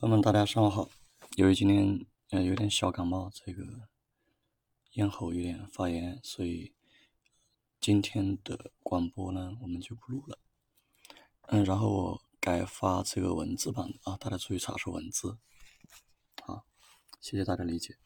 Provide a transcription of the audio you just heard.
朋友们，大家上午好。由于今天呃有点小感冒，这个咽喉有点发炎，所以今天的广播呢我们就不录了。嗯，然后我改发这个文字版的啊，大家注意查收文字。好，谢谢大家理解。